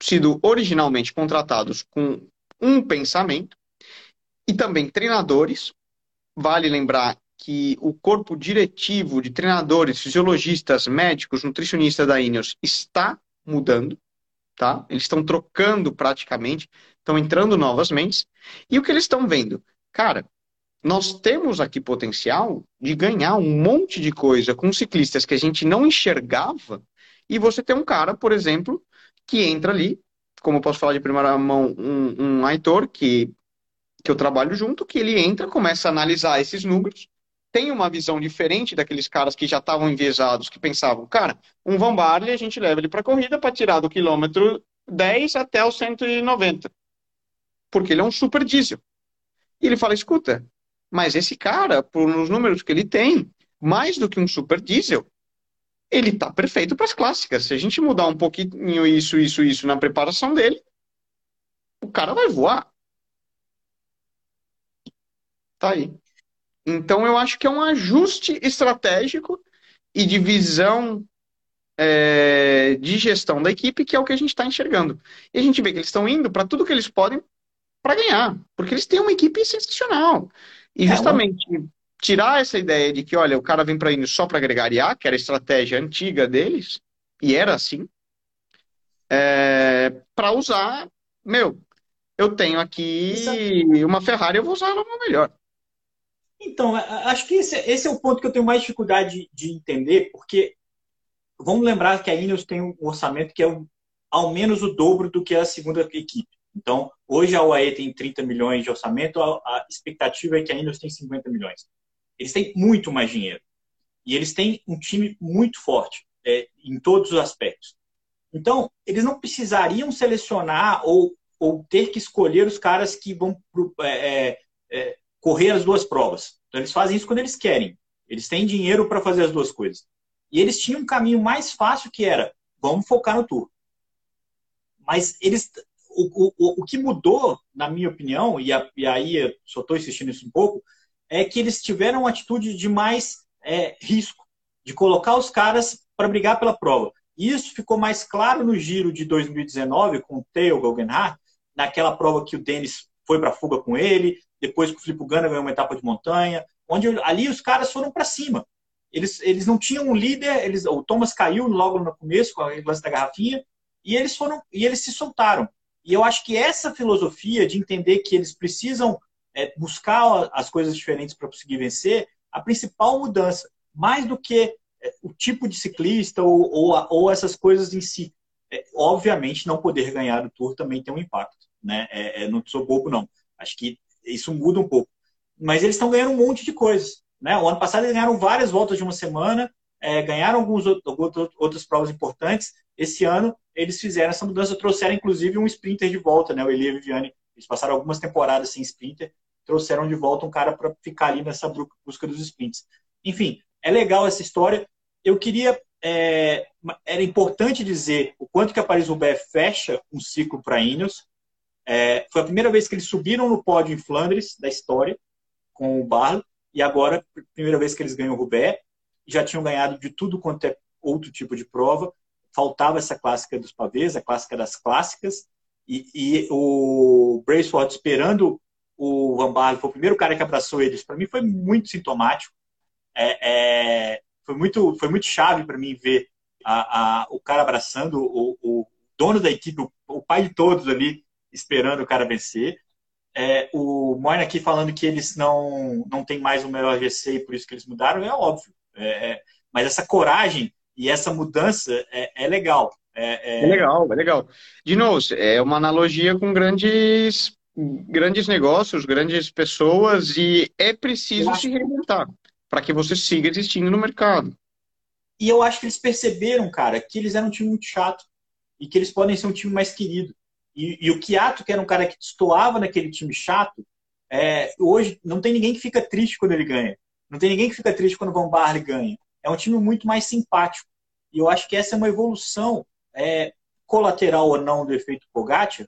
sido originalmente contratados com um pensamento, e também treinadores. Vale lembrar que o corpo diretivo de treinadores, fisiologistas, médicos, nutricionistas da Ineos está mudando, tá? Eles estão trocando praticamente estão entrando novas mentes. E o que eles estão vendo? Cara, nós temos aqui potencial de ganhar um monte de coisa com ciclistas que a gente não enxergava. E você tem um cara, por exemplo, que entra ali, como eu posso falar de primeira mão, um, um Aitor, que, que eu trabalho junto, que ele entra, começa a analisar esses números, tem uma visão diferente daqueles caras que já estavam enviesados, que pensavam, cara, um Van Barley a gente leva ele para corrida para tirar do quilômetro 110 até o 190. Porque ele é um super diesel. E ele fala: escuta, mas esse cara, por os números que ele tem, mais do que um super diesel, ele está perfeito para as clássicas. Se a gente mudar um pouquinho isso, isso, isso na preparação dele, o cara vai voar. Tá aí. Então eu acho que é um ajuste estratégico e de visão é, de gestão da equipe que é o que a gente está enxergando. E a gente vê que eles estão indo para tudo que eles podem para ganhar, porque eles têm uma equipe sensacional. E é, justamente é, tirar essa ideia de que, olha, o cara vem para indo só para agregariar, que era a estratégia antiga deles, e era assim, é, para usar, meu, eu tenho aqui uma Ferrari, eu vou usar ela melhor. Então, acho que esse, esse, é o ponto que eu tenho mais dificuldade de, entender, porque vamos lembrar que a Ineos tem um orçamento que é um, ao menos o dobro do que a segunda equipe. Então, hoje a UAE tem 30 milhões de orçamento, a, a expectativa é que a Ineos tem 50 milhões. Eles têm muito mais dinheiro. E eles têm um time muito forte é, em todos os aspectos. Então, eles não precisariam selecionar ou, ou ter que escolher os caras que vão é, é, é correr as duas provas. Então, eles fazem isso quando eles querem. Eles têm dinheiro para fazer as duas coisas. E eles tinham um caminho mais fácil que era, vamos focar no Tour. Mas eles, o, o, o que mudou, na minha opinião, e, a, e aí só estou insistindo isso um pouco, é que eles tiveram uma atitude de mais é, risco, de colocar os caras para brigar pela prova. Isso ficou mais claro no giro de 2019 com o Theo Guggenhardt, naquela prova que o Denis foi para a fuga com ele, depois que o Filipe Gana ganhou uma etapa de montanha, onde ali os caras foram para cima. Eles, eles não tinham um líder, eles, o Thomas caiu logo no começo com a lance da garrafinha, e eles foram e eles se soltaram. E eu acho que essa filosofia de entender que eles precisam é, buscar as coisas diferentes para conseguir vencer, a principal mudança, mais do que é, o tipo de ciclista ou, ou, ou essas coisas em si. É, obviamente, não poder ganhar o Tour também tem um impacto. Né? É, é, não sou bobo, não. Acho que isso muda um pouco. Mas eles estão ganhando um monte de coisas. Né? O ano passado eles ganharam várias voltas de uma semana, é, ganharam alguns outros, outras provas importantes. Esse ano eles fizeram essa mudança, trouxeram inclusive um sprinter de volta, né? o Elia Viviani. Eles passaram algumas temporadas sem sprinter trouxeram de volta um cara para ficar ali nessa busca dos sprints. Enfim, é legal essa história. Eu queria. É, era importante dizer o quanto que a Paris-Roubaix fecha um ciclo para a Ineos. É, foi a primeira vez que eles subiram no pódio em Flandres da história, com o Barlo, e agora, primeira vez que eles ganham o Roubaix. Já tinham ganhado de tudo quanto é outro tipo de prova. Faltava essa clássica dos pavês, a clássica das clássicas. E, e o Bracewell esperando o Van Barley foi o primeiro cara que abraçou eles. Para mim foi muito sintomático. É, é, foi muito foi muito chave para mim ver a, a, o cara abraçando o, o dono da equipe, o, o, pai de todos ali esperando o cara vencer. É, o Moina aqui falando que eles não não tem mais o melhor GC e por isso que eles mudaram é óbvio. É, é, mas essa coragem e essa mudança é, é legal. É, é, legal, é legal. De novo, é uma analogia com grandes grandes negócios, grandes pessoas e é preciso se reinventar para que você siga existindo no mercado. E eu acho que eles perceberam, cara, que eles eram um time muito chato e que eles podem ser um time mais querido. E, e o Kiato, que era um cara que destoava naquele time chato, é, hoje não tem ninguém que fica triste quando ele ganha. Não tem ninguém que fica triste quando o Van Barley ganha. É um time muito mais simpático. E eu acho que essa é uma evolução é, colateral ou não do efeito Pogacar,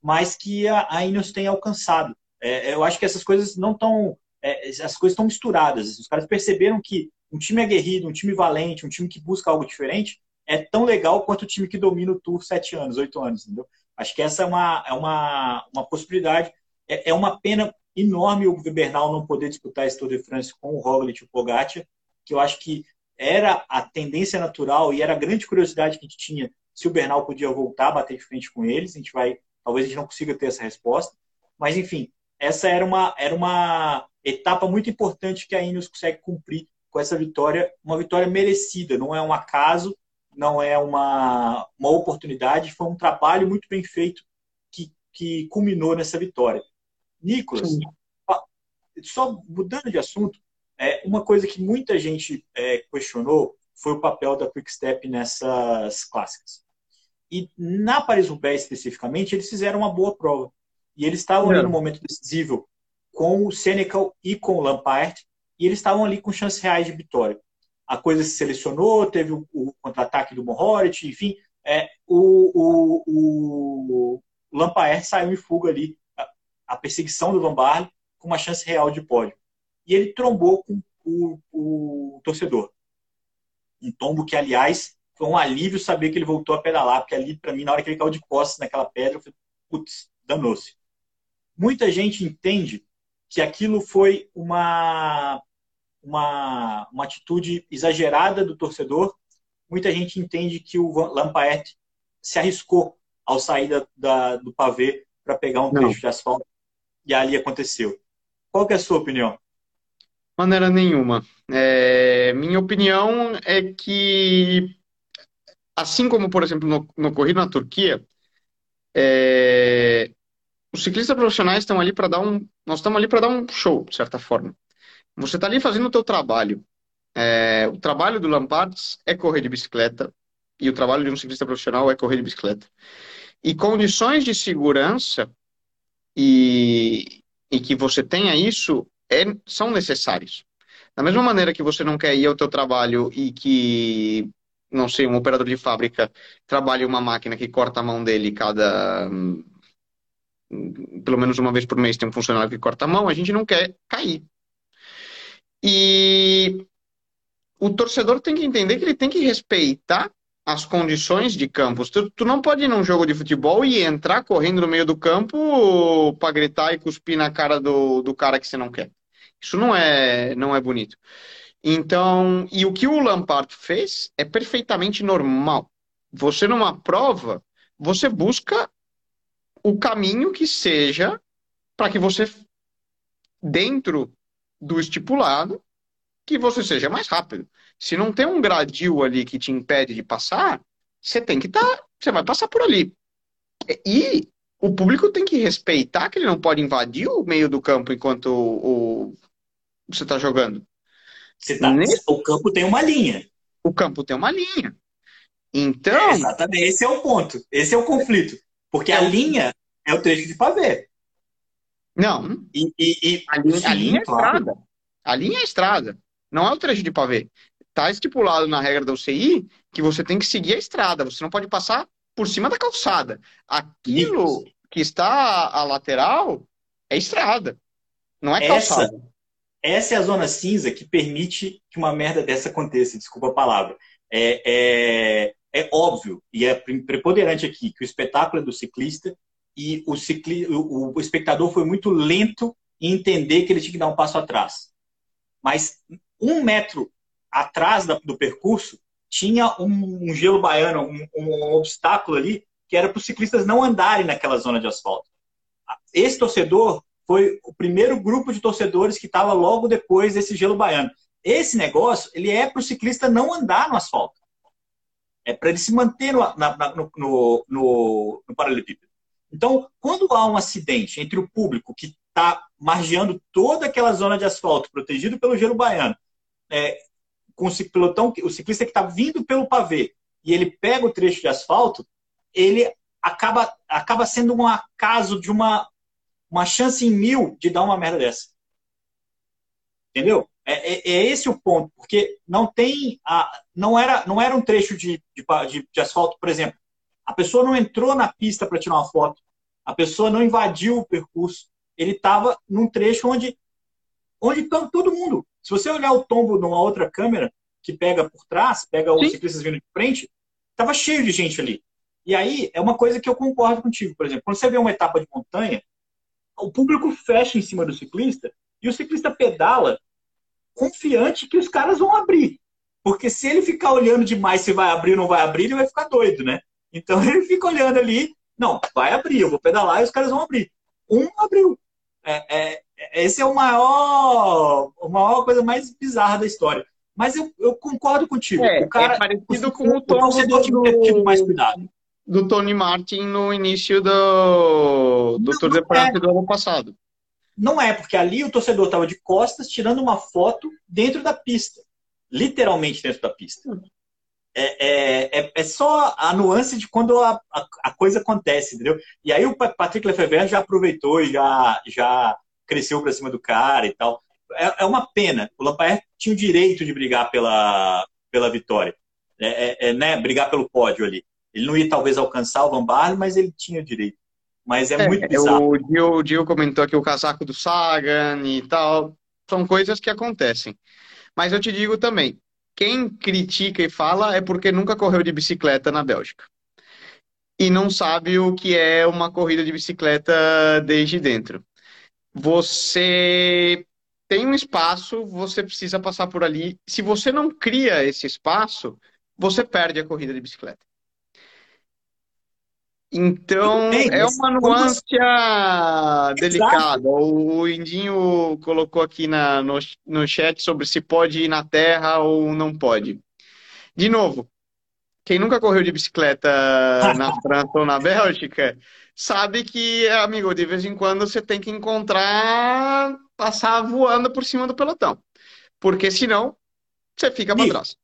mas que a, a Ineos tem alcançado. É, eu acho que essas coisas não estão. É, as coisas estão misturadas. Os caras perceberam que um time aguerrido, um time valente, um time que busca algo diferente, é tão legal quanto o time que domina o Tour sete anos, oito anos, entendeu? Acho que essa é uma, é uma, uma possibilidade. É, é uma pena enorme o Bernal não poder disputar esse Tour de France com o Roglic e o Pogacar, que eu acho que era a tendência natural e era a grande curiosidade que a gente tinha se o Bernal podia voltar a bater de frente com eles. A gente vai Talvez a gente não consiga ter essa resposta, mas enfim, essa era uma, era uma etapa muito importante que a Ineos consegue cumprir com essa vitória, uma vitória merecida, não é um acaso, não é uma, uma oportunidade, foi um trabalho muito bem feito que, que culminou nessa vitória. Nicolas, Sim. só mudando de assunto, é, uma coisa que muita gente é, questionou foi o papel da Quick Step nessas clássicas. E na Paris-Roubaix, especificamente, eles fizeram uma boa prova. E eles estavam é. ali no momento decisivo com o Senecal e com o Lampard, e eles estavam ali com chances reais de vitória. A coisa se selecionou, teve o, o contra-ataque do Mohoric, enfim, é, o, o, o, Lampard saiu em fuga ali, a, a perseguição do Van com uma chance real de pódio. E ele trombou com o, o torcedor. Um tombo que, aliás, foi um alívio saber que ele voltou a pedalar, porque ali, para mim, na hora que ele caiu de costas naquela pedra, eu falei, putz, danou-se. Muita gente entende que aquilo foi uma, uma, uma atitude exagerada do torcedor. Muita gente entende que o Lampaert se arriscou ao sair da, da do pavê para pegar um Não. trecho de asfalto e ali aconteceu. Qual é a sua opinião? Maneira nenhuma. É, minha opinião é que assim como, por exemplo, no, no corrido na Turquia, é, os ciclistas profissionais estão ali para dar um, nós estamos ali para dar um show, de certa forma. Você está ali fazendo o teu trabalho. É, o trabalho do Lamparts é correr de bicicleta e o trabalho de um ciclista profissional é correr de bicicleta. E condições de segurança e, e que você tenha isso é, são necessários. Da mesma maneira que você não quer ir ao teu trabalho e que não sei, um operador de fábrica trabalha uma máquina que corta a mão dele cada. Hum, pelo menos uma vez por mês tem um funcionário que corta a mão, a gente não quer cair. E o torcedor tem que entender que ele tem que respeitar as condições de campo. Tu, tu não pode ir num jogo de futebol e entrar correndo no meio do campo para gritar e cuspir na cara do, do cara que você não quer. Isso não é, não é bonito. Então, e o que o Lampard fez é perfeitamente normal. Você numa prova, você busca o caminho que seja para que você dentro do estipulado que você seja mais rápido. Se não tem um gradil ali que te impede de passar, você tem que estar, tá, você vai passar por ali. E o público tem que respeitar que ele não pode invadir o meio do campo enquanto o, o você está jogando. Tá, Nesse... O campo tem uma linha. O campo tem uma linha. Então. É, exatamente, esse é o ponto. Esse é o conflito. Porque a linha é o trecho de pavê. Não. E, e, e... A, linha, Sim, a linha é claro. estrada. A linha é estrada. Não é o trecho de pavê. Está estipulado na regra da UCI que você tem que seguir a estrada. Você não pode passar por cima da calçada. Aquilo Isso. que está à lateral é estrada. Não é calçada. Essa, essa é a zona cinza que permite que uma merda dessa aconteça, desculpa a palavra. É, é, é óbvio e é preponderante aqui que o espetáculo é do ciclista e o, cicli, o, o espectador foi muito lento em entender que ele tinha que dar um passo atrás. Mas um metro atrás do percurso tinha um, um gelo baiano, um, um obstáculo ali que era para os ciclistas não andarem naquela zona de asfalto. Esse torcedor foi o primeiro grupo de torcedores que estava logo depois desse gelo baiano. Esse negócio, ele é para o ciclista não andar no asfalto. É para ele se manter no, na, no, no, no, no paralelepípedo. Então, quando há um acidente entre o público que está margeando toda aquela zona de asfalto, protegido pelo gelo baiano, é, com o pelotão, o ciclista que está vindo pelo pavê, e ele pega o trecho de asfalto, ele acaba, acaba sendo um acaso de uma uma chance em mil de dar uma merda dessa. Entendeu? É, é, é esse o ponto, porque não tem. A, não, era, não era um trecho de, de, de, de asfalto, por exemplo. A pessoa não entrou na pista para tirar uma foto. A pessoa não invadiu o percurso. Ele estava num trecho onde onde está todo mundo. Se você olhar o tombo numa outra câmera que pega por trás, pega os ciclistas vindo de frente, estava cheio de gente ali. E aí é uma coisa que eu concordo contigo, por exemplo, quando você vê uma etapa de montanha, o público fecha em cima do ciclista e o ciclista pedala confiante que os caras vão abrir. Porque se ele ficar olhando demais se vai abrir ou não vai abrir, ele vai ficar doido, né? Então [LAUGHS] ele fica olhando ali, não, vai abrir, eu vou pedalar e os caras vão abrir. Um abriu. É, é, esse é o maior, a maior coisa mais bizarra da história. Mas eu, eu concordo contigo. É, o cara, é parecido com o, o torcedor tinha que ter tido mais cuidado do Tony Martin no início do, do Tour de France é. do ano passado. Não é, porque ali o torcedor estava de costas tirando uma foto dentro da pista. Literalmente dentro da pista. é, é, é, é, só a nuance de quando a, a, a, coisa acontece, entendeu? E aí o Patrick Lefebvre já aproveitou e já, já cresceu para cima do cara e tal. É, é uma pena. O Lampaert tinha o direito de brigar pela, pela vitória, é, é, é, né? brigar pelo pódio ali. Ele não ia talvez alcançar o Van Barle, mas ele tinha o direito. Mas é, é muito bizarro. O Dio, o Dio comentou aqui o casaco do Sagan e tal. São coisas que acontecem. Mas eu te digo também, quem critica e fala é porque nunca correu de bicicleta na Bélgica. E não sabe o que é uma corrida de bicicleta desde dentro. Você tem um espaço, você precisa passar por ali. Se você não cria esse espaço, você perde a corrida de bicicleta. Então, bem, é uma nuance delicada. O Indinho colocou aqui na, no, no chat sobre se pode ir na terra ou não pode. De novo, quem nunca correu de bicicleta na [LAUGHS] França ou na Bélgica, sabe que, amigo, de vez em quando você tem que encontrar, passar voando por cima do pelotão. Porque senão, você fica para trás.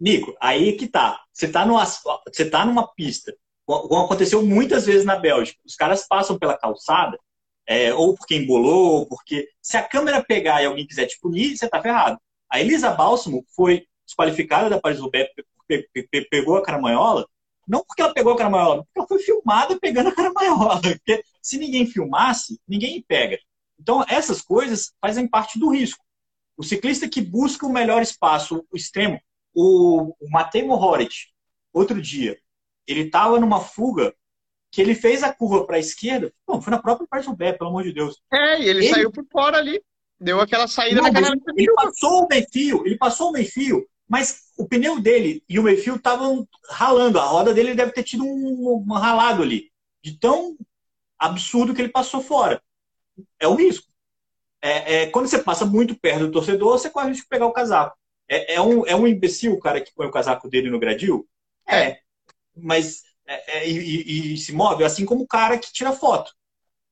Nico, aí que tá. Você tá, numa, você tá numa pista como aconteceu muitas vezes na Bélgica. Os caras passam pela calçada, é, ou porque embolou, ou porque. Se a câmera pegar e alguém quiser te punir, você tá ferrado. A Elisa Balsamo foi desqualificada da Paris-Roubaix, pegou a caramanhola, não porque ela pegou a caramanhola, porque ela foi filmada pegando a caramanhola. [LAUGHS] Porque se ninguém filmasse, ninguém pega. Então, essas coisas fazem parte do risco. O ciclista que busca o melhor espaço, o extremo, o, o Matej Mohoric, outro dia, ele estava numa fuga que ele fez a curva para a esquerda. Bom, foi na própria parte do pé, pelo amor de Deus. É, e ele, ele... saiu por fora ali. Deu aquela saída Não, naquela. Ele, ele passou o meio-fio, ele passou o meio-fio, mas o pneu dele e o meio-fio estavam ralando. A roda dele deve ter tido um, um ralado ali. De tão absurdo que ele passou fora. É o risco. É, é, quando você passa muito perto do torcedor, você corre o risco de pegar o casaco. É, é, um, é um imbecil o cara que põe o casaco dele no gradil? É mas é, é, e, e, se move, assim como o cara que tira foto.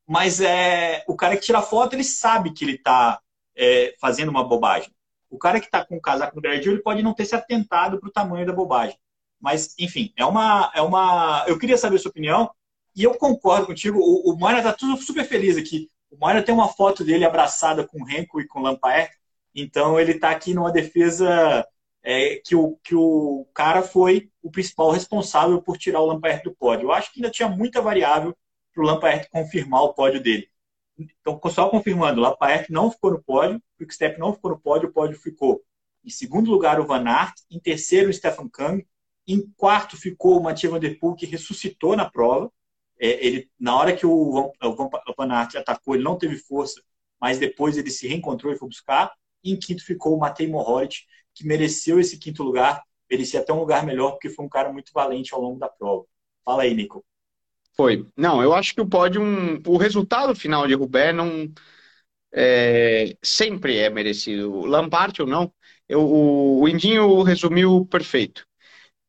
Mas é, o cara que tira foto, ele sabe que ele está é, fazendo uma bobagem. O cara que está com o casaco no gradil, ele pode não ter se atentado para o tamanho da bobagem. Mas, enfim, é uma, é uma. Eu queria saber a sua opinião, e eu concordo contigo. O, o Moira está tudo super feliz aqui. O Moira tem uma foto dele abraçada com o Renko e com o Lampaert, então ele está aqui numa defesa é, que, o, que o cara foi o principal responsável por tirar o Lampaert do pódio. Eu acho que ainda tinha muita variável para o Lampaert confirmar o pódio dele. Então, só confirmando, o Lampaert não ficou no pódio, o Quickstep não ficou no pódio, o pódio ficou em segundo lugar o Van Aert, em terceiro o Stefan Kang, em quarto ficou o Mathieu Van Der Poel, que ressuscitou na prova. É, ele, na hora que o Van, o Van Aert atacou, ele não teve força, mas depois ele se reencontrou e foi buscar. E em quinto ficou o Matei Mohoric, que mereceu esse quinto lugar, merecia até um lugar melhor, porque foi um cara muito valente ao longo da prova. Fala aí, Nico. Foi. Não, eu acho que o pódio, o resultado final de Roubaix não é, sempre é merecido. Lampard ou não, eu, o, o Indinho resumiu perfeito.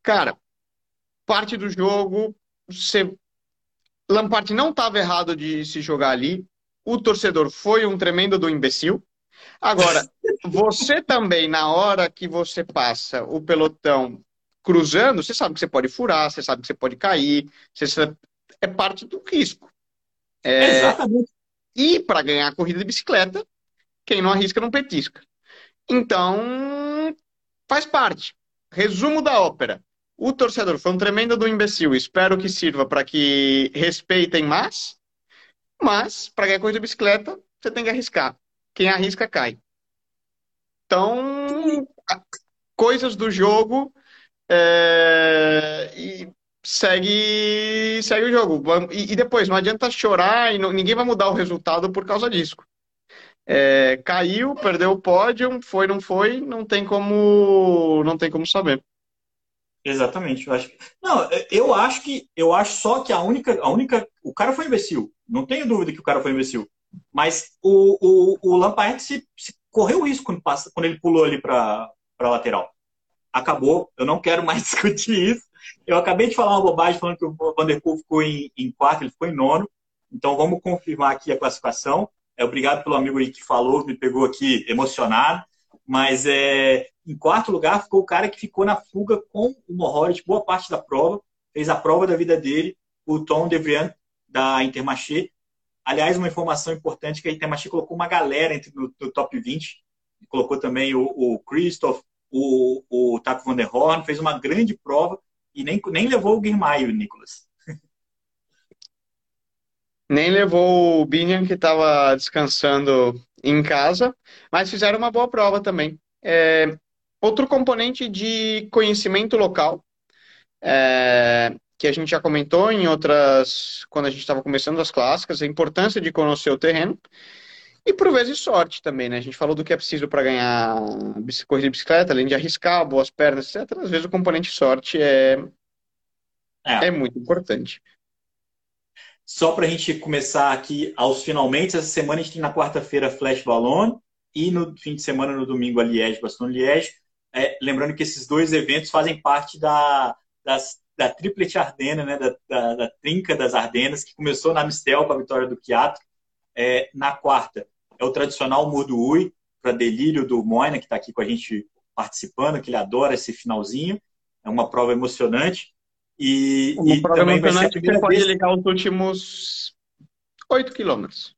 Cara, parte do jogo, você... Lampard não estava errado de se jogar ali. O torcedor foi um tremendo do imbecil. Agora, você também, na hora que você passa o pelotão cruzando, você sabe que você pode furar, você sabe que você pode cair, você é parte do risco. É... Exatamente. E para ganhar a corrida de bicicleta, quem não arrisca não petisca. Então, faz parte. Resumo da ópera. O torcedor foi um tremendo do imbecil. Espero que sirva para que respeitem mais. Mas, para ganhar corrida de bicicleta, você tem que arriscar. Quem arrisca cai. Então, coisas do jogo é, e segue, segue o jogo. E, e, depois, não adianta chorar e não, ninguém vai mudar o resultado por causa disso. É, caiu, perdeu o pódio, foi, não foi, não tem como, não tem como saber. Exatamente, eu acho. Não, eu acho que eu acho só que a única, a única, o cara foi imbecil. Não tenho dúvida que o cara foi imbecil. Mas o, o, o Lampaert se, se correu risco quando, passa, quando ele pulou ali para a lateral. Acabou, eu não quero mais [LAUGHS] discutir isso. Eu acabei de falar uma bobagem falando que o Vanderpool ficou em, em quarto, ele ficou em nono. Então vamos confirmar aqui a classificação. É, obrigado pelo amigo aí que falou, me pegou aqui emocionado. Mas é, em quarto lugar ficou o cara que ficou na fuga com o Mohoric boa parte da prova, fez a prova da vida dele, o Tom Devrian, da Intermarché. Aliás, uma informação importante que a Intermarché colocou uma galera entre no, no top 20, colocou também o, o Christoph, o, o Taco Van der Horn, fez uma grande prova e nem, nem levou o Guirmaio, Nicolas. Nem levou o Binion, que estava descansando em casa, mas fizeram uma boa prova também. É, outro componente de conhecimento local, é, que a gente já comentou em outras, quando a gente estava começando as clássicas, a importância de conhecer o terreno. E por vezes sorte também, né? A gente falou do que é preciso para ganhar corrida de bicicleta, além de arriscar, boas pernas, etc. Às vezes o componente sorte é, é. é muito importante. Só para a gente começar aqui aos finalmente, essa semana a gente tem na quarta-feira Flash Ballon e no fim de semana, no domingo, a Liège, Baston Liège. É, lembrando que esses dois eventos fazem parte da, das, da Triplet Ardena, né, da, da, da, Trinca das Ardenas, que começou na Mistel com a vitória do Chiato. É, na quarta é o tradicional Murduui, para delírio do Moina, que está aqui com a gente participando, que ele adora esse finalzinho. É uma prova emocionante. E, o e também vai ser a pode vez... ligar os últimos 8 quilômetros.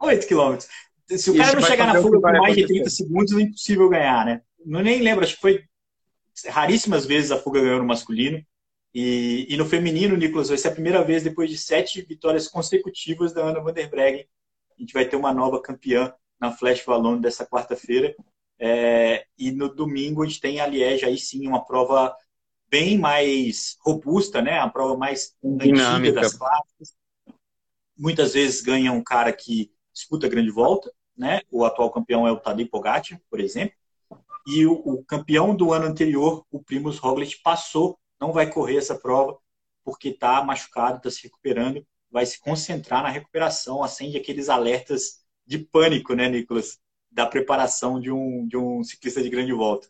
8 quilômetros. Se o cara não chegar na fuga por mais de 30 segundos, é impossível ganhar, né? Não nem lembro, acho que foi raríssimas vezes a fuga ganhou no masculino. E, e no feminino, Nicolas, vai ser a primeira vez depois de sete vitórias consecutivas da Ana Vanderbreggen. A gente vai ter uma nova campeã na Flash Valone dessa quarta-feira. É, e no domingo a gente tem a Liège, aí sim, uma prova bem mais robusta, né? A prova mais Dinâmica. antiga das classes. Muitas vezes ganha um cara que disputa a grande volta, né? O atual campeão é o Tadej Pogacar, por exemplo. E o, o campeão do ano anterior, o Primus Roglic, passou, não vai correr essa prova porque está machucado, está se recuperando, vai se concentrar na recuperação, acende aqueles alertas de pânico, né, Nicolas? Da preparação de um, de um ciclista de grande volta.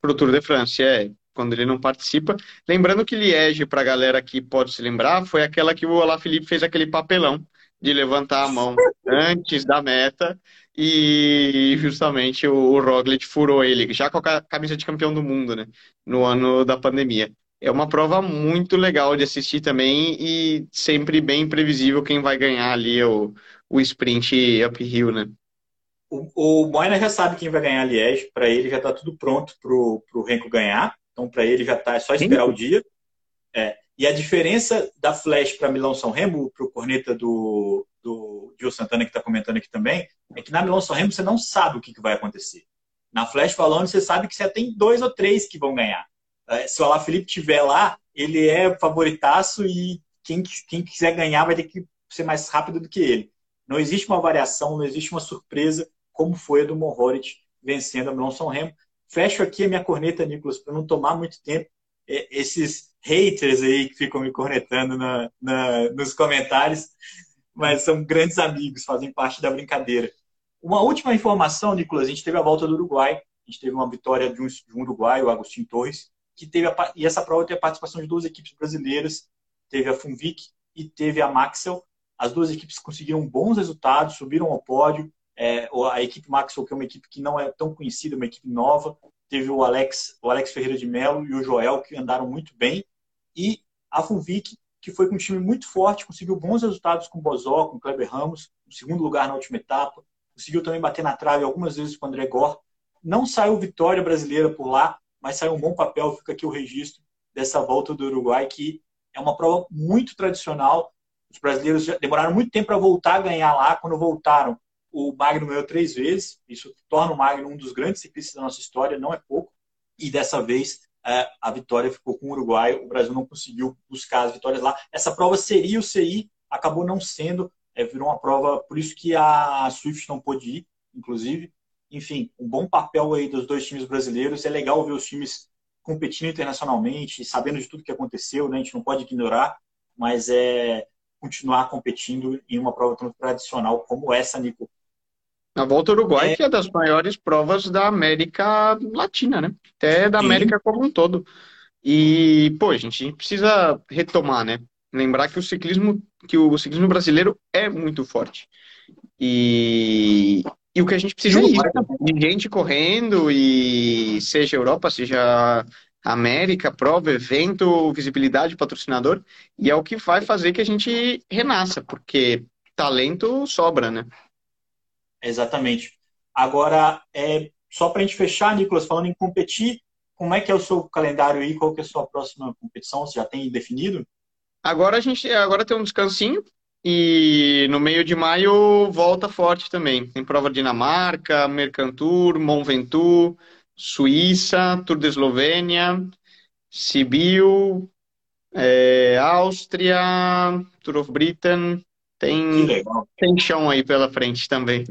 Para o Tour de France, é quando ele não participa. Lembrando que Liege, para a galera que pode se lembrar, foi aquela que o Olá Felipe fez aquele papelão de levantar a mão antes da meta e justamente o Roglic furou ele, já com a camisa de campeão do mundo, né, no ano da pandemia. É uma prova muito legal de assistir também e sempre bem previsível quem vai ganhar ali o, o sprint uphill, né? O, o Moina já sabe quem vai ganhar a Liège, para ele já está tudo pronto para o Renko ganhar. Então, para ele já tá, é só esperar Sim. o dia. É. E a diferença da Flash para Milão São Remo, para o corneta do, do Gil Santana, que está comentando aqui também, é que na Milão São Remo você não sabe o que, que vai acontecer. Na Flash falando, você sabe que você tem dois ou três que vão ganhar. É, se o Alá Felipe estiver lá, ele é favoritaço e quem, quem quiser ganhar vai ter que ser mais rápido do que ele. Não existe uma variação, não existe uma surpresa como foi a do Mohoric vencendo a Milão São Remo. Fecho aqui a minha corneta, Nicolas, para não tomar muito tempo. Esses haters aí que ficam me cornetando na, na, nos comentários, mas são grandes amigos, fazem parte da brincadeira. Uma última informação, Nicolas, a gente teve a volta do Uruguai, a gente teve uma vitória de um, de um uruguaio, o Agostinho Torres, que teve a, e essa prova teve a participação de duas equipes brasileiras, teve a Funvic e teve a Maxel. As duas equipes conseguiram bons resultados, subiram ao pódio, é, a equipe Maxwell, que é uma equipe que não é tão conhecida, uma equipe nova, teve o Alex, o Alex Ferreira de Mello e o Joel, que andaram muito bem. E a Funvic, que foi com um time muito forte, conseguiu bons resultados com o Bozó, com o Kleber Ramos, no segundo lugar na última etapa. Conseguiu também bater na trave algumas vezes com o André Gor. Não saiu vitória brasileira por lá, mas saiu um bom papel. Fica aqui o registro dessa volta do Uruguai, que é uma prova muito tradicional. Os brasileiros demoraram muito tempo para voltar a ganhar lá. Quando voltaram, o Magno ganhou três vezes, isso torna o Magno um dos grandes ciclistas da nossa história, não é pouco. E dessa vez a vitória ficou com o Uruguai, o Brasil não conseguiu buscar as vitórias lá. Essa prova seria o CI, acabou não sendo, é, virou uma prova, por isso que a Swift não pôde ir, inclusive. Enfim, um bom papel aí dos dois times brasileiros. É legal ver os times competindo internacionalmente, sabendo de tudo que aconteceu, né? A gente não pode ignorar, mas é continuar competindo em uma prova tão tradicional como essa, Nico, a Volta ao Uruguai, é... que é das maiores provas da América Latina, né? Até da Sim. América como um todo. E, pô, a gente precisa retomar, né? Lembrar que o ciclismo, que o ciclismo brasileiro é muito forte. E, E o que a gente precisa é isso, de gente correndo, e seja Europa, seja América, prova, evento, visibilidade, patrocinador, e é o que vai fazer que a gente renasça, porque talento sobra, né? Exatamente. Agora, é, só para a gente fechar, Nicolas, falando em competir, como é que é o seu calendário aí? Qual que é a sua próxima competição? Você já tem definido? Agora a gente agora tem um descansinho e no meio de maio volta forte também. Tem prova Dinamarca, Mercantur, Mont Ventoux, Suíça, Tour de Eslovênia, Sibiu, é, Áustria, Tour of Britain. Tem, tem chão aí pela frente também.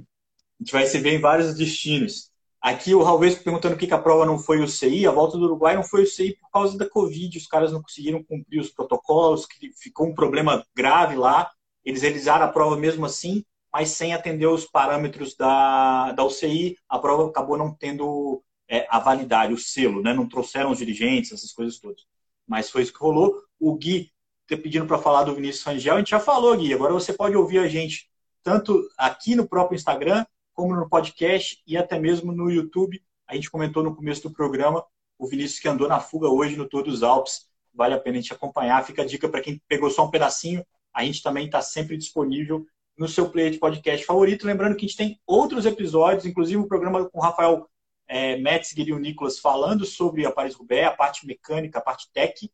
Gente vai se ver em vários destinos. Aqui o Raulvesco perguntando por que a prova não foi o CI. A volta do Uruguai não foi o CI por causa da Covid. Os caras não conseguiram cumprir os protocolos, ficou um problema grave lá. Eles realizaram a prova mesmo assim, mas sem atender os parâmetros da, da UCI. A prova acabou não tendo é, a validade, o selo, né? Não trouxeram os dirigentes, essas coisas todas. Mas foi isso que rolou. O Gui tá pedindo para falar do Vinícius Rangel. A gente já falou, Gui. Agora você pode ouvir a gente tanto aqui no próprio Instagram como no podcast e até mesmo no YouTube. A gente comentou no começo do programa o Vinícius que andou na fuga hoje no Tour dos Alpes. Vale a pena a gente acompanhar. Fica a dica para quem pegou só um pedacinho. A gente também está sempre disponível no seu player de podcast favorito. Lembrando que a gente tem outros episódios, inclusive o um programa com o Rafael é, Metzger e o Nicolas falando sobre a Paris-Roubaix, a parte mecânica, a parte tech.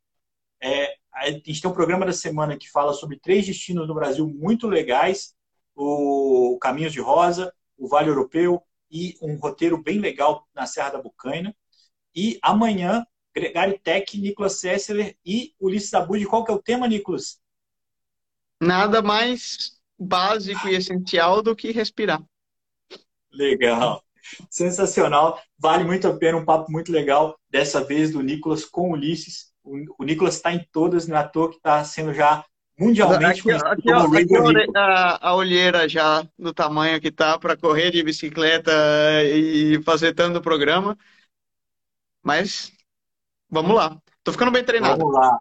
É, a gente tem um programa da semana que fala sobre três destinos no Brasil muito legais: o Caminhos de Rosa, o Vale Europeu e um roteiro bem legal na Serra da Bucaina. E amanhã, Gregari Tech, Nicolas Sessler e Ulisses Abud. Qual que é o tema, Nicolas? Nada mais básico e essencial do que respirar. Legal. Sensacional. Vale muito a pena, um papo muito legal. Dessa vez do Nicolas com o Ulisses. O Nicolas está em todas, na é toa que está sendo já mundialmente aqui, aqui, ó, aqui a, a, olheira já do tamanho que tá para correr de bicicleta e fazer tanto programa. Mas vamos lá. Tô ficando bem treinado. Vamos lá.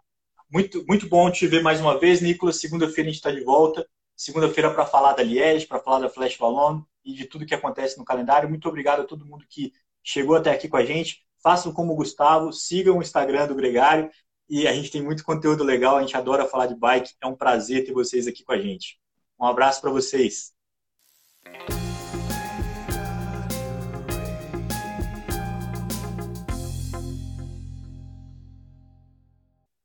Muito, muito bom te ver mais uma vez, Nicolas. Segunda-feira a gente está de volta. Segunda-feira para falar da Liège, para falar da Flash Ballon e de tudo que acontece no calendário. Muito obrigado a todo mundo que chegou até aqui com a gente. Façam como o Gustavo, sigam o Instagram do Gregário e a gente tem muito conteúdo legal, a gente adora falar de bike. É um prazer ter vocês aqui com a gente. Um abraço para vocês.